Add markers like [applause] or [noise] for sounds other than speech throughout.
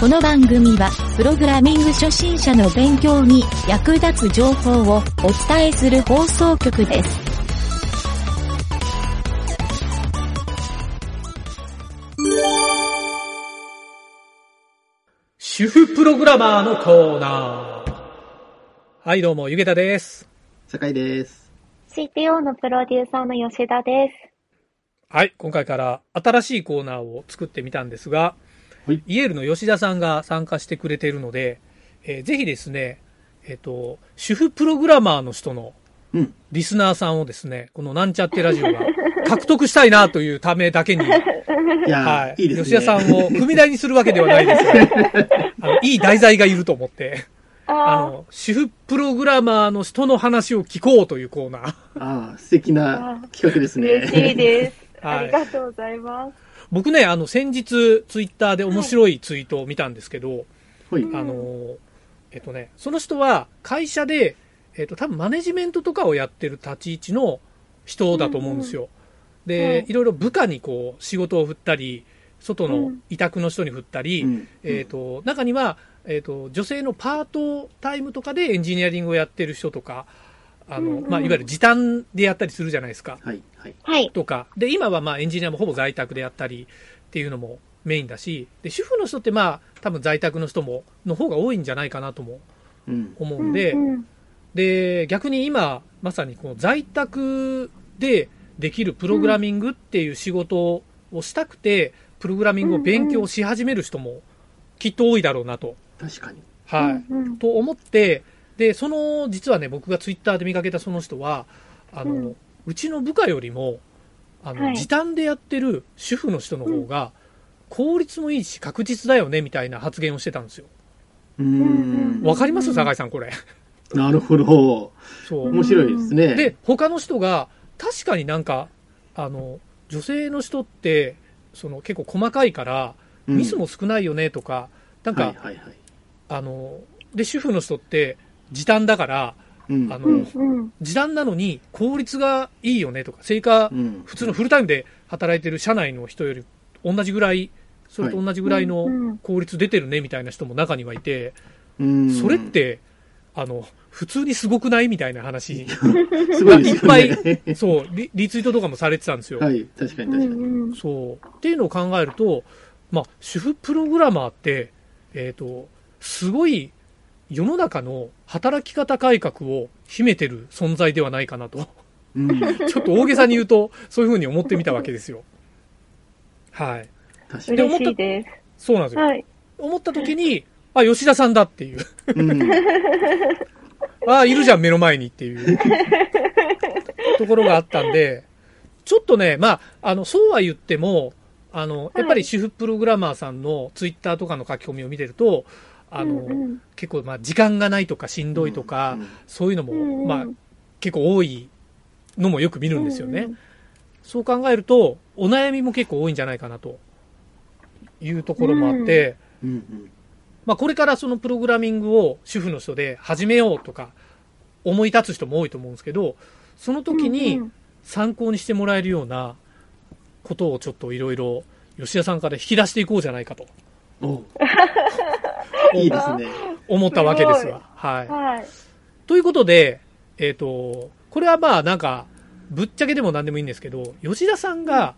この番組は、プログラミング初心者の勉強に役立つ情報をお伝えする放送局です。主婦プログラマーのコーナー。はい、どうも、ゆげたです。酒井です。CTO のプロデューサーの吉田です。はい、今回から新しいコーナーを作ってみたんですが、はいイエールの吉田さんが参加してくれているので、えーぜひですね、えっ、と、主婦プログラマーの人のうん。リスナーさんをですね、このなんちゃってラジオが [laughs] 獲得したいなというためだけに、いやー、はい、い、いですね。吉田さんを踏み台にするわけではないですが、[laughs] あのいい題材がいると思って、ああの、主婦プログラマーの人の話を聞こうというコーナー。ああ、素敵な企画ですね。嬉しいです。[laughs] はいありがとうございます。僕ね、あの、先日、ツイッターで面白いツイートを見たんですけど、はい。あの、えっとね、その人は会社で、えっと、多分マネジメントとかをやってる立ち位置の人だと思うんですよ。で、うんいろいろ部下にこう、仕事を振ったり、外のうん。委託の人に振ったり、うん。えっと、中には、えっと、女性のパートタイムとかでエンジニアリングをやってる人とか、あの、うんうんまあ、いわゆる時短でやったりするじゃないですか。はい。はい。はい。とか、で、今はまあエンジニアもほぼ在宅でやったりっていうのもメインだし、で、主婦の人ってまあ多分在宅の人も、の方が多いんじゃないかなともうん。思うんで、うんうんで、逆に今、まさにこの在宅でできるプログラミングっていう仕事をしたくて、プログラミングを勉強し始める人もきっと多いだろうなと。確かに。はい。うんうんと思って、で、その、実はね、僕がツイッターで見かけたその人は、あの、ううんちの部下よりも、あの、はい時短でやってる主婦の人の方が、効率もいいし確実だよね、みたいな発言をしてたんですよ。うーん。わかります？酒井さん、これ。なるほど。そう。面白いですね。で、他の人が、確かになんか、あの、女性の人って、その結構細かいから、うんミスも少ないよねとか、なんか、はいはいはい。あの、で、主婦の人って時短だから、うん。あの、うんうん時短なのに効率がいいよねとか、成果、うん普通のフルタイムで働いてる社内の人より同じぐらい、それと同じぐらいの効率出てるねみたいな人も中にはいて、うんそれっ、て、あの、普通にすごくないみたいな話 [laughs] すごいっね。ぱい、そうリ、リツイートとかもされてたんですよ。はい。確かにうん確かに。うんそう。っていうのを考えると、まあ、主婦プログラマーって、えっ、と、すごい世の中の働き方改革を秘めてる存在ではないかなと。うん。[laughs] ちょっと大げさに言うと、そういうふうに思ってみたわけですよ。はい。確かに。で嬉しいです。そうなんですよ。はい。思った時に、あ、吉田さんだっていう。うん。[laughs] あ、いるじゃん、目の前にっていうところがあったんで、ちょっとね、まあ、あの、そうは言っても、あの、やっぱり主婦プログラマーさんのツイッターとかの書き込みを見てると、あの、うんうん。結構、まあ、時間がないとかしんどいとか、うんそういうのも、うんうん。まあ、結構多いのもよく見るんですよね。うんうん。そう考えると、お悩みも結構多いんじゃないかなというところもあって、うん。うん。まあ、これからそのプログラミングを主婦の人で始めようとか思い立つ人も多いと思うんですけど、その時うんにうん。参考にしてもらえるようなことをちょっといろいろ吉田さんから引き出していこうじゃないかと。お [laughs] いいですね。思ったわけですすごいわ。はい。はい。ということで、えっ、と、これはまあなんか、ぶっちゃけでも何でもいいんですけど、吉田さんが、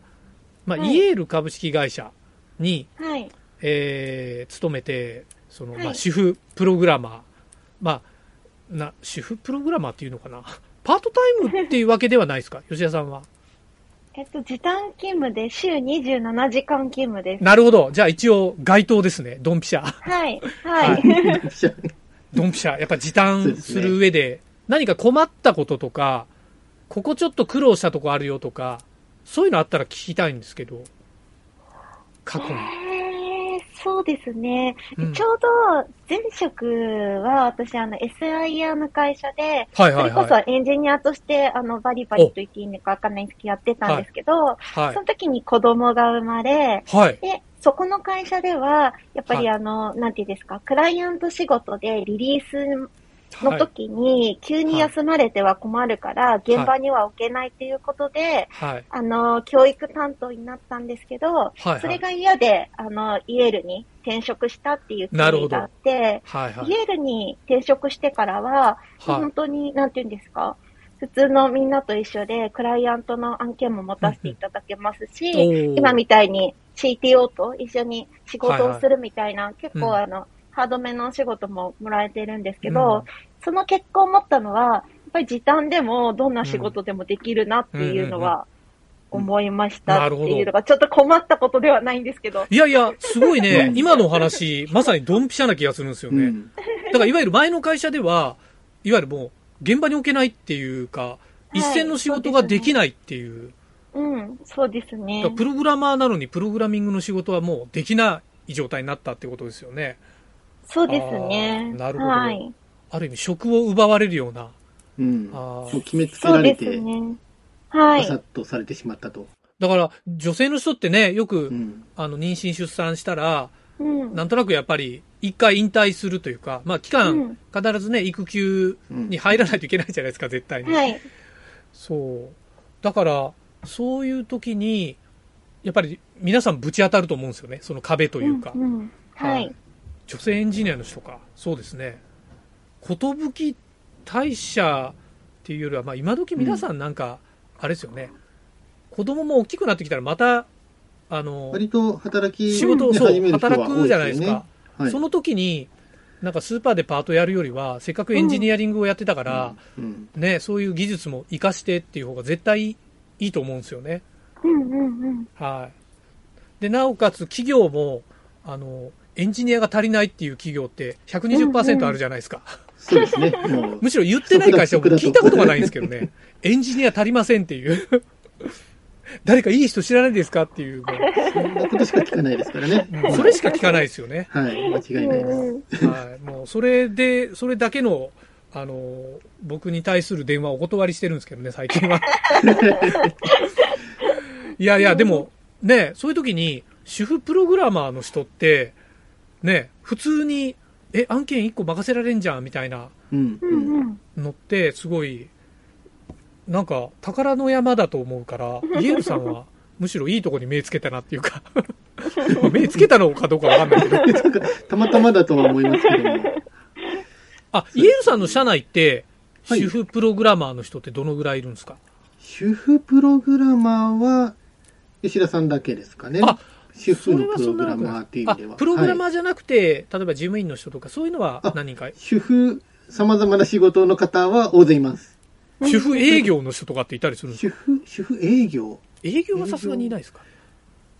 まあ、はいイエール株式会社に、はい。えー勤めて、その、まあ、はい主婦プログラマー、まあ、な、主婦プログラマーっていうのかな。パートタイムっていうわけではないですか、吉田さんは。えっと、時短勤務で週27時間勤務です。なるほど。じゃあ一応、該当ですね。ドンピシャ。はい。は [laughs] はい。ドンピシャ。やっぱ時短する上で、何か困ったこととか、ここちょっと苦労したとこあるよとか、そういうのあったら聞きたいんですけど。過去に。えー、そうですね。うんちょうど前職は私あの SIR の会社で、はいはいそれこはい。そエンジニアとしてあのバリバリと言っていいのかわかんないんですけどやってたんですけど、はいその時に子供が生まれ、はい。で、そこの会社では、やっぱりはあの、なんていうんですか、クライアント仕事でリリースのはい。時に急に休まれては困るから、現場には置けないっていうことで、はい。あの、教育担当になったんですけど、はいはい。それが嫌で、あの、イエールに転職したっていう経緯があって、はいはい。イ。エールに転職してからは、はい。本当に、なんていうんですか、普通のみんなと一緒で、クライアントの案件も持たせていただけますし、今みたいに CTO と一緒に仕事をするみたいな、結うん。構あの、ハードめのお仕事ももらえてるんですけど、うんその結果を持ったのは、やっぱり時短でもどんな仕事でもできるなっていうのは思いましたっていうのが、ちょっと困ったことではないんですけど。いやいや、すごいねう、ん今のお話、まさにドンピシャな気がするんですよね。うん。だからいわゆる前の会社では、いわゆるもう、現場に置けないっていうか、一線の仕事ができないっていう。うん、そうですだね。プログラマーなのにプログラミングの仕事はもうできない状態になったってことですよね。そうですねなるほどはい。ある意味職を奪われるような。うん。あう決めつけそうでられて、すね。はいバサ。ッとされてしまったと。だから、女性の人ってね、よく、うん。あの、妊娠出産したら、うん。なんとなくやっぱり、一回引退するというか、まあ、期間、必ずね、育休に入らないといけないじゃないですか、絶対に。はい。そう。だから、そういう時に、やっぱり皆さんぶち当たると思うんですよね。その壁というか。んんはい。女性エンジニアの人か。そうですね。寿大社っていうよりは、まあ今時皆さんなんか、あれですよね。子供も大きくなってきたらまた、あの、割と働き仕事を、働くじゃないですか。はい。その時に、なんかスーパーでパートやるよりは、せっかくエンジニアリングをやってたから、うん、ね、そういう技術も活かしてっていう方が絶対いいと思うんですよね。うんうんうん。はい。で、なおかつ企業も、あの、エンジニアが足りないっていう企業って120%あるじゃないですか。そうですね。[laughs] むしろ言ってない会社は不得だ聞いたことがないんですけどね。エンジニア足りませんっていう。[laughs] 誰かいい人知らないですかっていう。もそんなことしか聞かないですからね。うそれしか聞かないですよね。はい、間違いないです。はい。もう、それで、それだけの、あの、僕に対する電話をお断りしてるんですけどね、最近は。[laughs] いやいや、でも、ね、そういう時に、主婦プログラマーの人って、ね、普通に、え、案件1個任せられんじゃん、みたいな。のって、すごい、なんか、宝の山だと思うから、[laughs] イエールさんは、むしろいいとこに目つけたなっていうか、[laughs] 目つけたのかどうかわかんないけど。[laughs] たまたまだとは思いますけども。あ、イエールさんの社内って、はい主婦プログラマーの人ってどのぐらいいるんですか、主婦プログラマーは、吉田さんだけですかね。あ主婦それはのプログラマーっていう意あ味では。プログラマはいーじゃなくて、例えば事務員の人とか、そういうのはあ何人か、主婦、様々な仕事の方は大勢います。主婦営業の人とかっていたりするんですか主婦、主婦営業。営業はさすがにいないですか？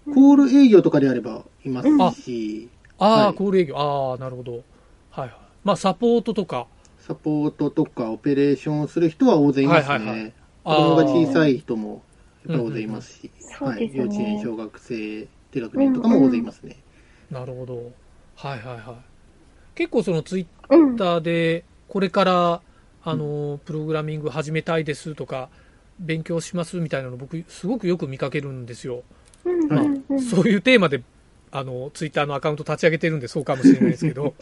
コール営業とかであればいますし、ああ、はいコール営業。ああ、なるほど。はいはい。まあ、サポートとか。サポートとかオペレーションをする人は大勢いますね。はいはいはい子供が小さい。い人もやっぱ大勢いますし、はい、そうですね幼稚園、小学生、低学年とかも大勢いますね。なるほど。はいはいはい。結構そのツイうんッターで、これから、あの、プログラミング始めたいですとか、勉強しますみたいなの僕、すごくよく見かけるんですよ。うんうんうん。そういうテーマで、あの、ツイッターのアカウント立ち上げてるんでそうかもしれないですけど、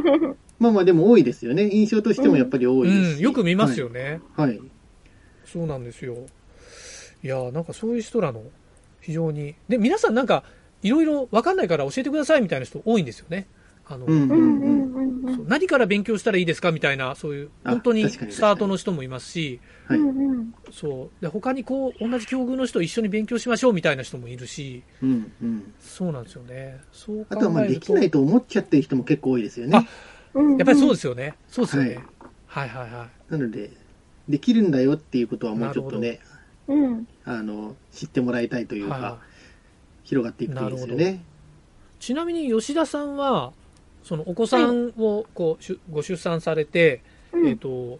[laughs] まあまあでも多いですよね。印象としてもやっぱり多ういですし、ん、よく見ますよね。はい。はい。そうなんですよ。いやーなんかそういう人らの、非常に。で、皆さんなんか、いろいろわかんないから教えてくださいみたいな人多いんですよね。あの、うん。何から勉強したらいいですかみたいな、そういう、あ本当にスタートの人もいますし、はい。そう。で、他にこう、同じ境遇の人一緒に勉強しましょうみたいな人もいるし、うんうん。そうなんですよね。そう考あとはまあできないと思っちゃってる人も結構多いですよね。うん。やっぱりそうでですよね。そうですよね。はい、はい、はい。なので、できるんだよっていうことはもうちょっとね、す。うん。あの、知ってもらいたいというか、はいは広がっていくといいですよね。ちなみに吉田さんは、そのお子さんをこう、しゅご出産されて、うん。えっ、と、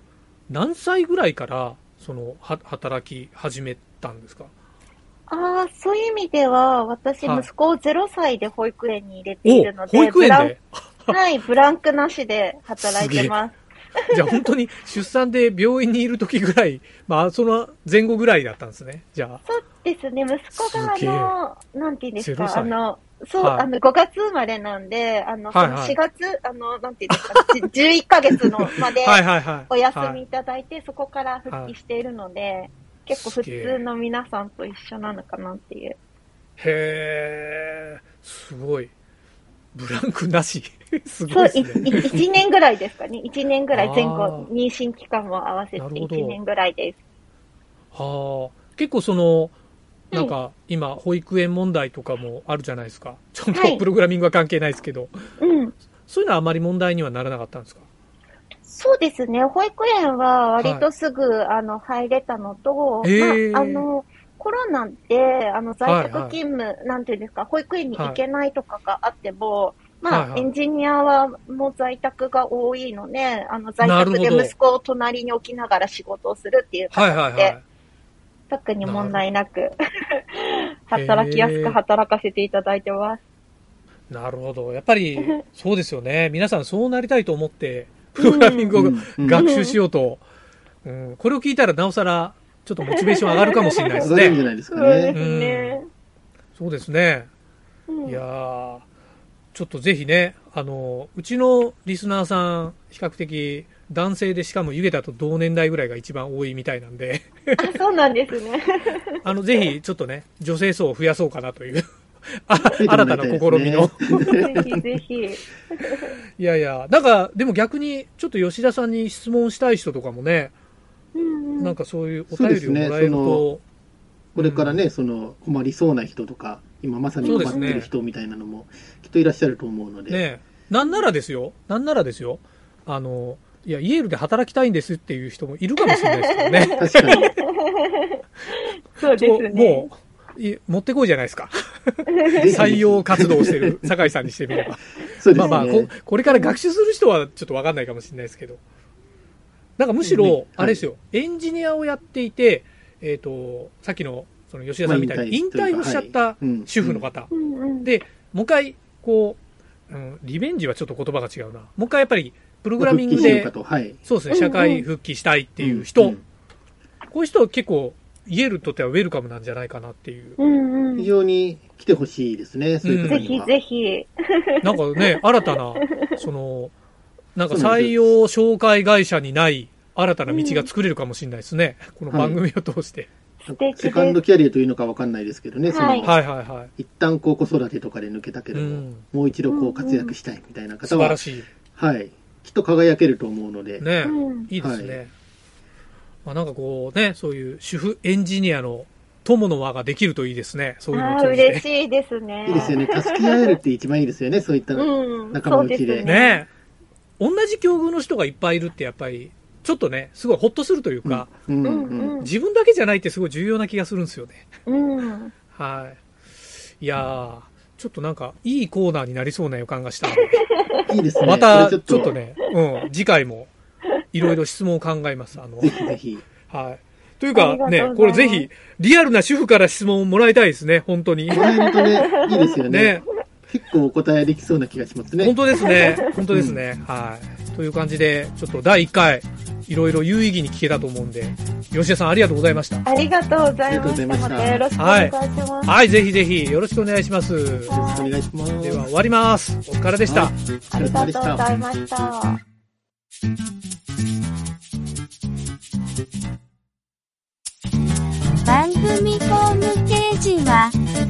何歳ぐらいから、その、は、働き始めたんですか？ああ、そういう意味では、私、はい。息子を0歳で保育園に入れていおるので、保育園で？ブランはい、ブランクなしで働いてます。[laughs] じゃあ本当に出産で病院にいる時ぐらい、まあその前後ぐらいだったんですね。じゃあ。そうですね、息子が、あの、なんていうんです0か、歳あの、そう、はいあの、5月生まれなんで、あの、はいはい4月、あの、なんていうんですか、じ11ヶ月のまで、[laughs] はいはいはい。お休はいみいただいて、そこから復帰しているので、結構普通の皆さんと一緒なのかなっていう。へえ、すごい。ブランクなし。[laughs] すそう、ごいですね。1年ぐらいですかね。1年ぐらい、前あ後、ー妊娠期間も合わせてなるほど1年ぐらいです。はあ。結構その、なんか今保育園問題とかもあるじゃないですか。ちょっはいとプログラミングは関係ないですけど、うん。そういうのはあまり問題にはならなかったんですか？そうですね。保育園は割とすぐ、あの入れたのと、へーまあ、あの、コロナで、あの、在宅はい。勤務、なんていうんですか、保育園に行けないとかがあっても、まあ、はいはい。エンジニアはもう在宅が多いので、あの、在宅で息子を隣に置きながら仕事をするっていうはい形で、はいはい。特に問題なく、働きやすく働かせていただいてます。なるほど。やっぱり、[laughs] そうですよね。皆さんそうなりたいと思って、プログラミングをうんうん学習しようと、うん、これを聞いたらなおさら、ちょっとモチベーション上がるかもしれないですね。上がるんじゃないですかそうでね。すね。そうですね。うんいやー、ちょっとぜひね、あの、うちのリスナーさん、比較的男性でしかも湯気だと同年代ぐらいが一番多いみたいなんで、あそうなんですね。[laughs] あの、ぜひちょっとね、女性層を増やそうかなという、[laughs] あ新たな試みの。ぜひぜひ。いやいや、なんか、でも逆に、ちょっと吉田さんに質問したい人とかもね、なんかそういうお便りをもらえると、これからね、その、困りそうな人とか、今まさに困ってる人みたいなのも、きっといらっしゃると思うので。ね、なんならですよ、なんならですよ、あの、いや、イェールで働きたいんですっていう人もいるかもしれないですけどね。[laughs] 確かに。そうですね。もう、い持ってこいじゃないですか。採用活動してる酒井さんにしてみれば。そうですね。まあまあこ、これから学習する人はちょっとわかんないかもしれないですけど。なんかむしろね、あれですよ、エンジニアをやっていて、えっ、と、さっきの、その吉田さんみたいに引退退をしちゃったはいうん主婦の方。うんうん、で、もう一回、こう、うん、リベンジはちょっと言葉が違うな。もう一回やっぱり、プログラミングで。はい。そうですね、うんうん社会復帰したいっていう人、うんこういう人は結構、イエールにとってはウェルカムなんじゃないかなっていう。うんうん非常に来てほしいですね、そういうぜひ方には。ぜひ。なんかね、新たな、その、なんか採用紹介会社にない新たな道が作れるかもしれないですね。この番組を通して。素敵セカンド。キャリアというのかわかんないですけどね、その、はいはいはいはい。一旦こう子育てとかで抜けたけども、うんもう一度こう活躍したいみたいな方は、素晴らしい。はい。きっと輝けると思うので、ね、うんいいですね。はまあなんかこうね、そういう主婦エンジニアの友の輪ができるといいですね。そういうのああ、を嬉て。しいですね。いいですよね。助け合えるって一番いいですよね、そういった仲間内でそうですね。ね同じ境遇の人がいっぱいいるってやっぱり、ちょっとね、すごいホッとするというか、うんううんんうん。自分だけじゃないってすごい重要な気がするんですよね。うん。はい。いやー、ちょっとなんか、いいコーナーになりそうな予感がしたので、いいですね。また、ちょっと。ね、うん、次回も、いろいろ質問を考えます。あの、ぜひぜひ。はい。というかねこれぜひ、リアルな主婦から質問をもらいたいですね、本当に。もらえるとね、いいですよね。ね、結構お答えできそうな気がしますね。本当ですね、[laughs] 本当ですね。はい。という感じで、ちょっと第1回、いろいろ有意義に聞けたと思うんで、吉田さんありがとうございました。ありがとうございまありがとうございまし。したたまたよろしくお願いします。はい、ぜひぜひ、よろしくお願いします。よろしくお願いします。では、終わります。お疲れでした。はいありがとうございました。